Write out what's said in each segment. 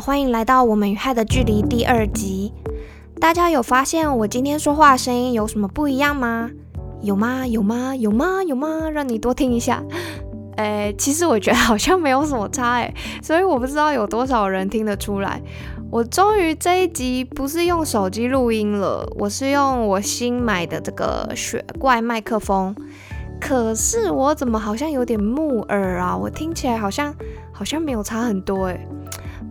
欢迎来到我们与害的距离第二集。大家有发现我今天说话声音有什么不一样吗？有吗？有吗？有吗？有吗？让你多听一下。诶，其实我觉得好像没有什么差诶，所以我不知道有多少人听得出来。我终于这一集不是用手机录音了，我是用我新买的这个雪怪麦克风。可是我怎么好像有点木耳啊？我听起来好像好像没有差很多诶。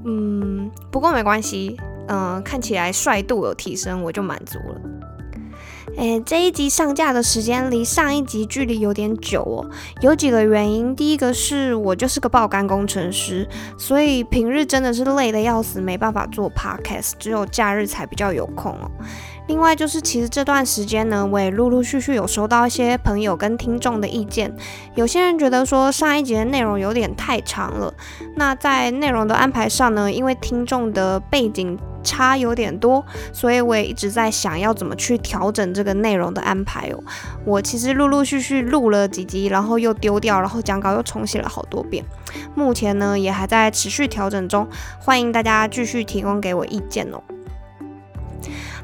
嗯，不过没关系，嗯，看起来帅度有提升，我就满足了。诶，这一集上架的时间离上一集距离有点久哦，有几个原因。第一个是我就是个爆肝工程师，所以平日真的是累得要死，没办法做 podcast，只有假日才比较有空哦。另外就是，其实这段时间呢，我也陆陆续续有收到一些朋友跟听众的意见。有些人觉得说上一集的内容有点太长了，那在内容的安排上呢，因为听众的背景差有点多，所以我也一直在想要怎么去调整这个内容的安排哦。我其实陆陆续续录了几集，然后又丢掉，然后讲稿又重写了好多遍。目前呢，也还在持续调整中，欢迎大家继续提供给我意见哦。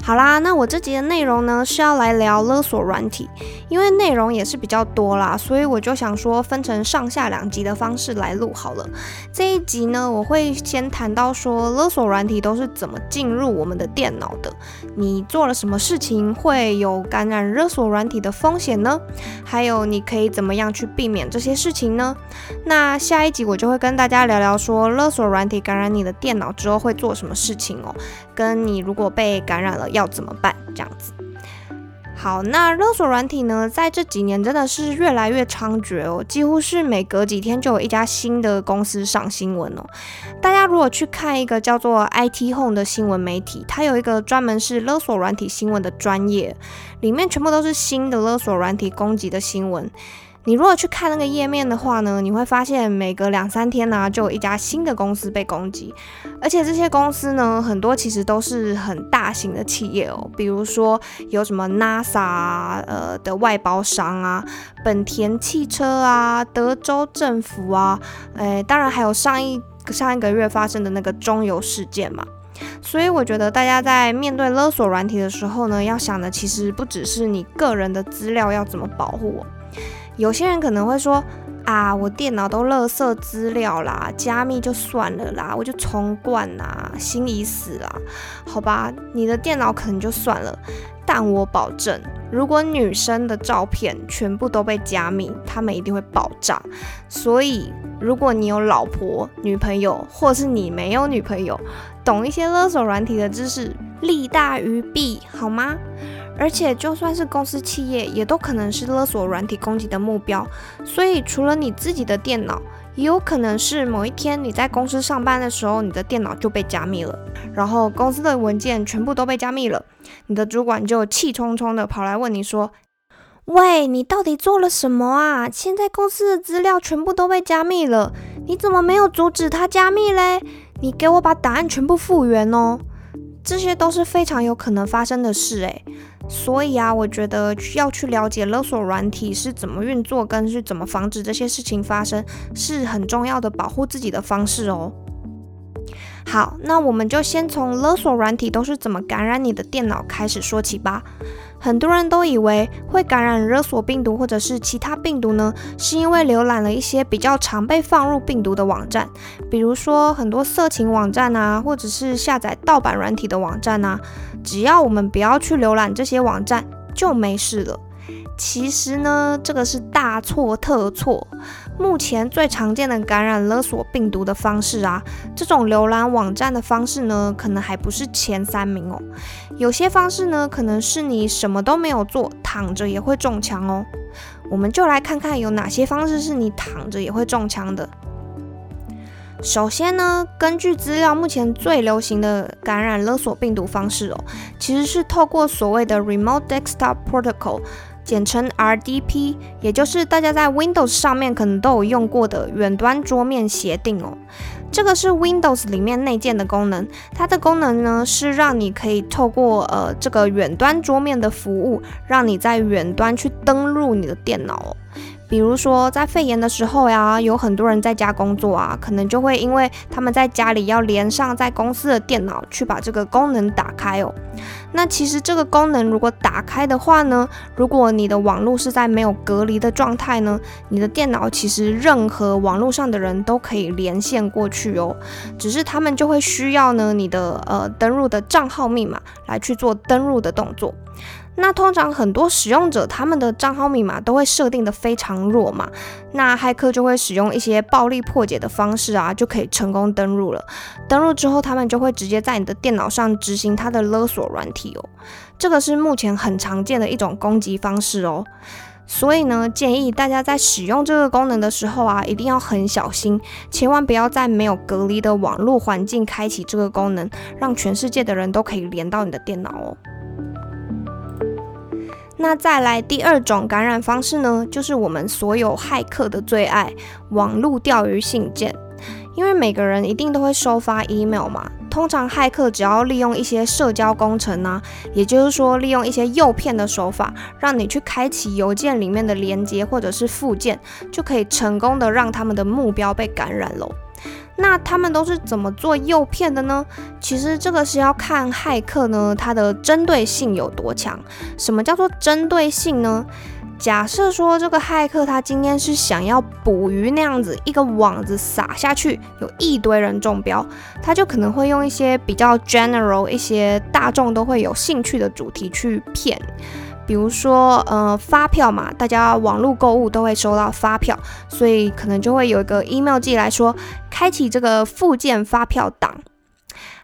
好啦，那我这集的内容呢是要来聊勒索软体，因为内容也是比较多啦，所以我就想说分成上下两集的方式来录好了。这一集呢，我会先谈到说勒索软体都是怎么进入我们的电脑的，你做了什么事情会有感染勒索软体的风险呢？还有你可以怎么样去避免这些事情呢？那下一集我就会跟大家聊聊说勒索软体感染你的电脑之后会做什么事情哦，跟你如果被感染了。要怎么办？这样子，好，那勒索软体呢，在这几年真的是越来越猖獗哦，几乎是每隔几天就有一家新的公司上新闻哦。大家如果去看一个叫做 IT Home 的新闻媒体，它有一个专门是勒索软体新闻的专业，里面全部都是新的勒索软体攻击的新闻。你如果去看那个页面的话呢，你会发现每隔两三天呢，就有一家新的公司被攻击，而且这些公司呢，很多其实都是很大型的企业哦，比如说有什么 NASA 呃的外包商啊，本田汽车啊，德州政府啊，诶，当然还有上一上一个月发生的那个中油事件嘛，所以我觉得大家在面对勒索软体的时候呢，要想的其实不只是你个人的资料要怎么保护。有些人可能会说啊，我电脑都垃圾资料啦，加密就算了啦，我就重灌啦，心已死啦。好吧，你的电脑可能就算了，但我保证，如果女生的照片全部都被加密，他们一定会爆炸。所以，如果你有老婆、女朋友，或是你没有女朋友，懂一些勒索软体的知识，利大于弊，好吗？而且，就算是公司企业，也都可能是勒索软体攻击的目标。所以，除了你自己的电脑，也有可能是某一天你在公司上班的时候，你的电脑就被加密了，然后公司的文件全部都被加密了。你的主管就气冲冲的跑来问你说：“喂，你到底做了什么啊？现在公司的资料全部都被加密了，你怎么没有阻止他加密嘞？你给我把答案全部复原哦！”这些都是非常有可能发生的事，诶。所以啊，我觉得要去了解勒索软体是怎么运作，跟是怎么防止这些事情发生，是很重要的保护自己的方式哦。好，那我们就先从勒索软体都是怎么感染你的电脑开始说起吧。很多人都以为会感染勒索病毒或者是其他病毒呢，是因为浏览了一些比较常被放入病毒的网站，比如说很多色情网站啊，或者是下载盗版软体的网站啊。只要我们不要去浏览这些网站，就没事了。其实呢，这个是大错特错。目前最常见的感染勒索病毒的方式啊，这种浏览网站的方式呢，可能还不是前三名哦。有些方式呢，可能是你什么都没有做，躺着也会中枪哦。我们就来看看有哪些方式是你躺着也会中枪的。首先呢，根据资料，目前最流行的感染勒索病毒方式哦，其实是透过所谓的 Remote Desktop Protocol。简称 RDP，也就是大家在 Windows 上面可能都有用过的远端桌面协定哦。这个是 Windows 里面内建的功能，它的功能呢是让你可以透过呃这个远端桌面的服务，让你在远端去登录你的电脑。比如说在肺炎的时候呀，有很多人在家工作啊，可能就会因为他们在家里要连上在公司的电脑，去把这个功能打开哦。那其实这个功能如果打开的话呢，如果你的网络是在没有隔离的状态呢，你的电脑其实任何网络上的人都可以连线过去哦，只是他们就会需要呢你的呃登录的账号密码来去做登录的动作。那通常很多使用者他们的账号密码都会设定的非常弱嘛，那骇客就会使用一些暴力破解的方式啊，就可以成功登录了。登录之后，他们就会直接在你的电脑上执行他的勒索软体哦，这个是目前很常见的一种攻击方式哦。所以呢，建议大家在使用这个功能的时候啊，一定要很小心，千万不要在没有隔离的网络环境开启这个功能，让全世界的人都可以连到你的电脑哦。那再来第二种感染方式呢，就是我们所有骇客的最爱——网络钓鱼信件。因为每个人一定都会收发 email 嘛，通常骇客只要利用一些社交工程啊，也就是说利用一些诱骗的手法，让你去开启邮件里面的连接或者是附件，就可以成功的让他们的目标被感染喽。那他们都是怎么做诱骗的呢？其实这个是要看骇客呢，它的针对性有多强。什么叫做针对性呢？假设说这个骇客他今天是想要捕鱼那样子，一个网子撒下去，有一堆人中标，他就可能会用一些比较 general、一些大众都会有兴趣的主题去骗。比如说，呃，发票嘛，大家网络购物都会收到发票，所以可能就会有一个 email 寄来说，开启这个附件发票档。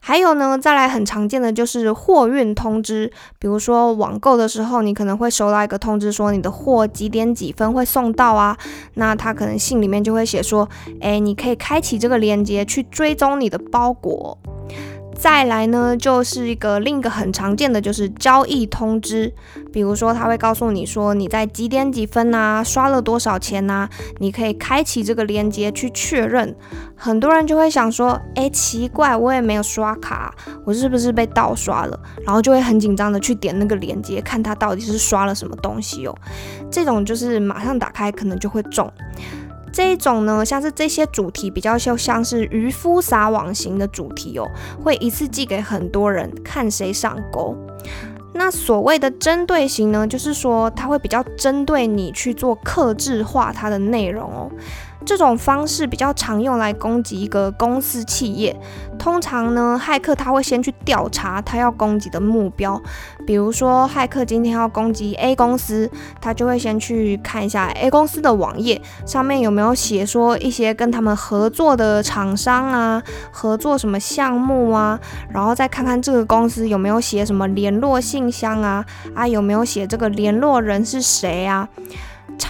还有呢，再来很常见的就是货运通知，比如说网购的时候，你可能会收到一个通知，说你的货几点几分会送到啊，那他可能信里面就会写说，哎，你可以开启这个链接去追踪你的包裹。再来呢，就是一个另一个很常见的，就是交易通知。比如说，他会告诉你说你在几点几分呐，刷了多少钱呐，你可以开启这个链接去确认。很多人就会想说，哎，奇怪，我也没有刷卡，我是不是被盗刷了？然后就会很紧张的去点那个链接，看他到底是刷了什么东西哦。这种就是马上打开，可能就会中。这一种呢，像是这些主题比较就像是渔夫撒网型的主题哦，会一次寄给很多人，看谁上钩。那所谓的针对型呢，就是说它会比较针对你去做克制化它的内容哦。这种方式比较常用来攻击一个公司企业。通常呢，骇客他会先去调查他要攻击的目标。比如说，骇客今天要攻击 A 公司，他就会先去看一下 A 公司的网页上面有没有写说一些跟他们合作的厂商啊，合作什么项目啊，然后再看看这个公司有没有写什么联络信箱啊，啊有没有写这个联络人是谁啊。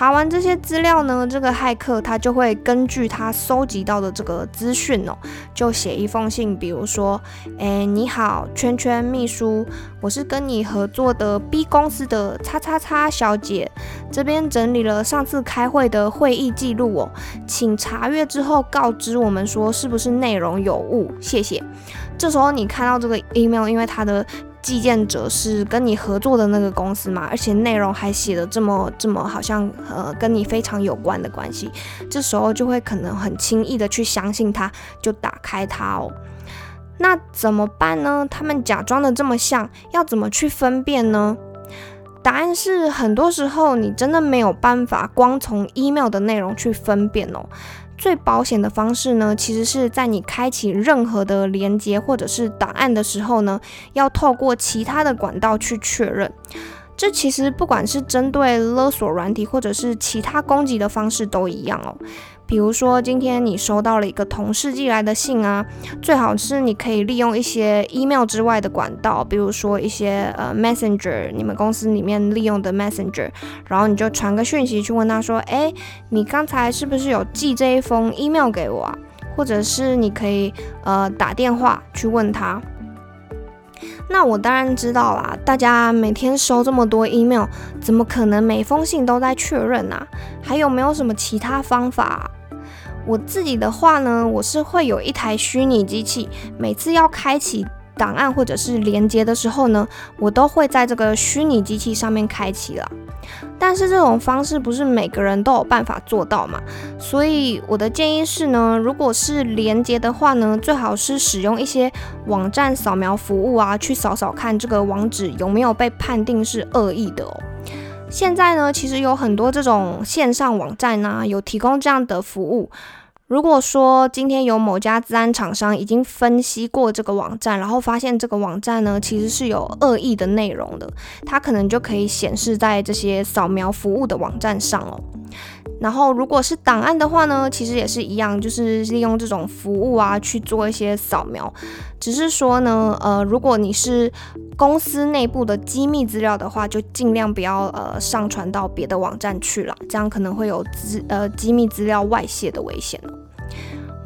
查完这些资料呢，这个骇客他就会根据他搜集到的这个资讯哦，就写一封信，比如说，哎，你好，圈圈秘书，我是跟你合作的 B 公司的叉叉叉小姐，这边整理了上次开会的会议记录哦，请查阅之后告知我们说是不是内容有误，谢谢。这时候你看到这个 email，因为它的寄件者是跟你合作的那个公司嘛，而且内容还写的这么这么，好像呃跟你非常有关的关系，这时候就会可能很轻易的去相信他，就打开它哦。那怎么办呢？他们假装的这么像，要怎么去分辨呢？答案是，很多时候你真的没有办法光从 email 的内容去分辨哦。最保险的方式呢，其实是在你开启任何的连接或者是档案的时候呢，要透过其他的管道去确认。这其实不管是针对勒索软体或者是其他攻击的方式都一样哦。比如说，今天你收到了一个同事寄来的信啊，最好是你可以利用一些 email 之外的管道，比如说一些呃 messenger，你们公司里面利用的 messenger，然后你就传个讯息去问他说，哎，你刚才是不是有寄这一封 email 给我啊？或者是你可以呃打电话去问他。那我当然知道啦，大家每天收这么多 email，怎么可能每封信都在确认啊？还有没有什么其他方法？我自己的话呢，我是会有一台虚拟机器，每次要开启档案或者是连接的时候呢，我都会在这个虚拟机器上面开启了。但是这种方式不是每个人都有办法做到嘛？所以我的建议是呢，如果是连接的话呢，最好是使用一些网站扫描服务啊，去扫扫看这个网址有没有被判定是恶意的哦。现在呢，其实有很多这种线上网站呢，有提供这样的服务。如果说今天有某家资安厂商已经分析过这个网站，然后发现这个网站呢其实是有恶意的内容的，它可能就可以显示在这些扫描服务的网站上哦。然后，如果是档案的话呢，其实也是一样，就是利用这种服务啊去做一些扫描。只是说呢，呃，如果你是公司内部的机密资料的话，就尽量不要呃上传到别的网站去了，这样可能会有资呃机密资料外泄的危险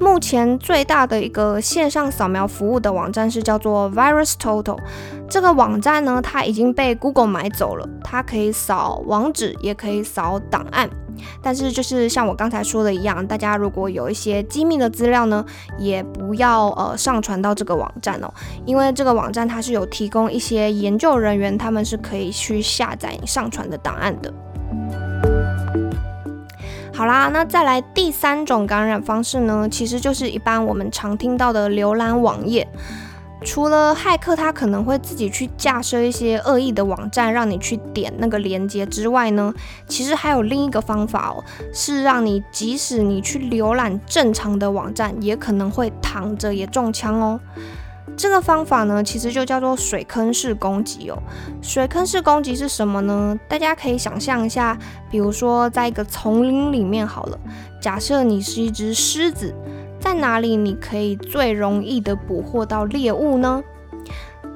目前最大的一个线上扫描服务的网站是叫做 VirusTotal，这个网站呢，它已经被 Google 买走了，它可以扫网址，也可以扫档案。但是就是像我刚才说的一样，大家如果有一些机密的资料呢，也不要呃上传到这个网站哦，因为这个网站它是有提供一些研究人员，他们是可以去下载上传的档案的。好啦，那再来第三种感染方式呢，其实就是一般我们常听到的浏览网页。除了骇客他可能会自己去架设一些恶意的网站，让你去点那个链接之外呢，其实还有另一个方法哦，是让你即使你去浏览正常的网站，也可能会躺着也中枪哦。这个方法呢，其实就叫做水坑式攻击哦。水坑式攻击是什么呢？大家可以想象一下，比如说在一个丛林里面好了，假设你是一只狮子。在哪里你可以最容易的捕获到猎物呢？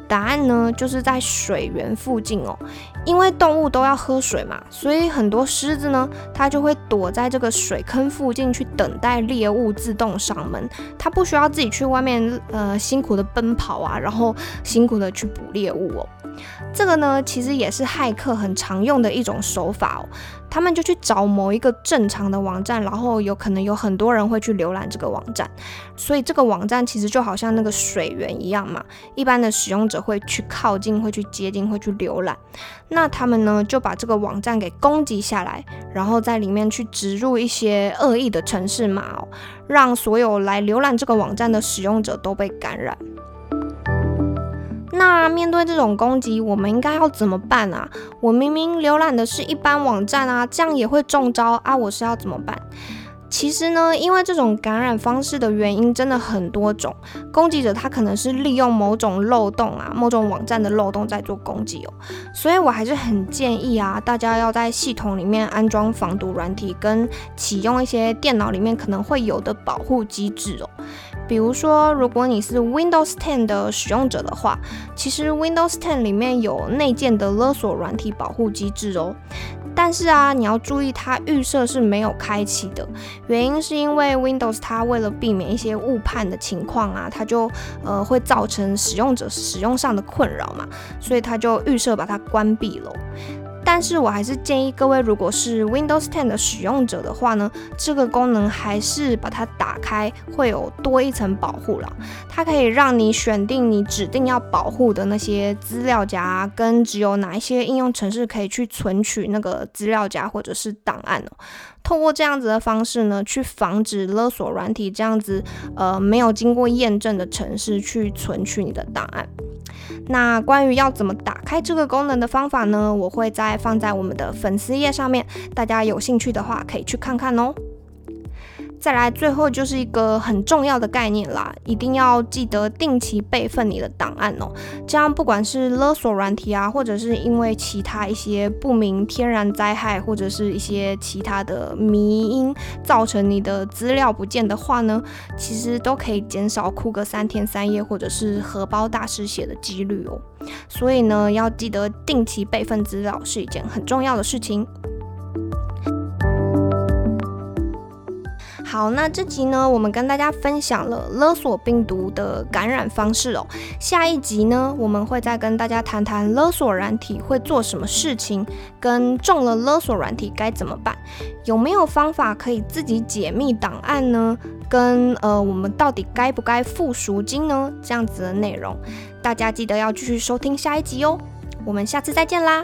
答案呢就是在水源附近哦，因为动物都要喝水嘛，所以很多狮子呢，它就会躲在这个水坑附近去等待猎物自动上门，它不需要自己去外面呃辛苦的奔跑啊，然后辛苦的去捕猎物哦。这个呢，其实也是骇客很常用的一种手法哦。他们就去找某一个正常的网站，然后有可能有很多人会去浏览这个网站，所以这个网站其实就好像那个水源一样嘛。一般的使用者会去靠近，会去接近，会去浏览。那他们呢，就把这个网站给攻击下来，然后在里面去植入一些恶意的城市码，让所有来浏览这个网站的使用者都被感染。那面对这种攻击，我们应该要怎么办啊？我明明浏览的是一般网站啊，这样也会中招啊？我是要怎么办？其实呢，因为这种感染方式的原因真的很多种，攻击者他可能是利用某种漏洞啊，某种网站的漏洞在做攻击哦。所以我还是很建议啊，大家要在系统里面安装防毒软体，跟启用一些电脑里面可能会有的保护机制哦。比如说，如果你是 Windows 10的使用者的话，其实 Windows 10里面有内建的勒索软体保护机制哦。但是啊，你要注意，它预设是没有开启的，原因是因为 Windows 它为了避免一些误判的情况啊，它就呃会造成使用者使用上的困扰嘛，所以它就预设把它关闭了。但是我还是建议各位，如果是 Windows 10的使用者的话呢，这个功能还是把它打开，会有多一层保护了。它可以让你选定你指定要保护的那些资料夹，跟只有哪一些应用程式可以去存取那个资料夹或者是档案哦。透过这样子的方式呢，去防止勒索软体这样子呃没有经过验证的程式去存取你的档案。那关于要怎么打开这个功能的方法呢？我会在放在我们的粉丝页上面，大家有兴趣的话可以去看看哦。再来，最后就是一个很重要的概念啦，一定要记得定期备份你的档案哦。这样不管是勒索软体啊，或者是因为其他一些不明天然灾害，或者是一些其他的迷因造成你的资料不见的话呢，其实都可以减少哭个三天三夜，或者是荷包大失血的几率哦。所以呢，要记得定期备份资料是一件很重要的事情。好，那这集呢，我们跟大家分享了勒索病毒的感染方式哦。下一集呢，我们会再跟大家谈谈勒索软体会做什么事情，跟中了勒索软体该怎么办，有没有方法可以自己解密档案呢？跟呃，我们到底该不该付赎金呢？这样子的内容，大家记得要继续收听下一集哦。我们下次再见啦。